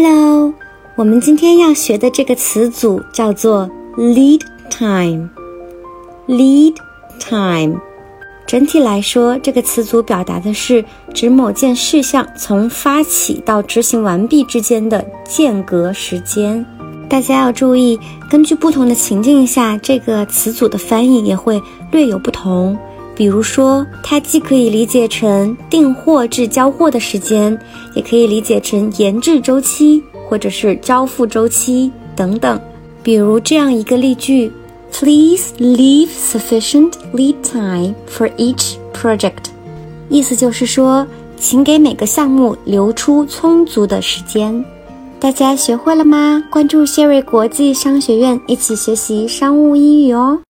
Hello，我们今天要学的这个词组叫做 lead time。lead time，整体来说，这个词组表达的是指某件事项从发起到执行完毕之间的间隔时间。大家要注意，根据不同的情境下，这个词组的翻译也会略有不同。比如说，它既可以理解成订货至交货的时间，也可以理解成研制周期或者是交付周期等等。比如这样一个例句：Please leave sufficient lead time for each project。意思就是说，请给每个项目留出充足的时间。大家学会了吗？关注谢瑞国际商学院，一起学习商务英语哦。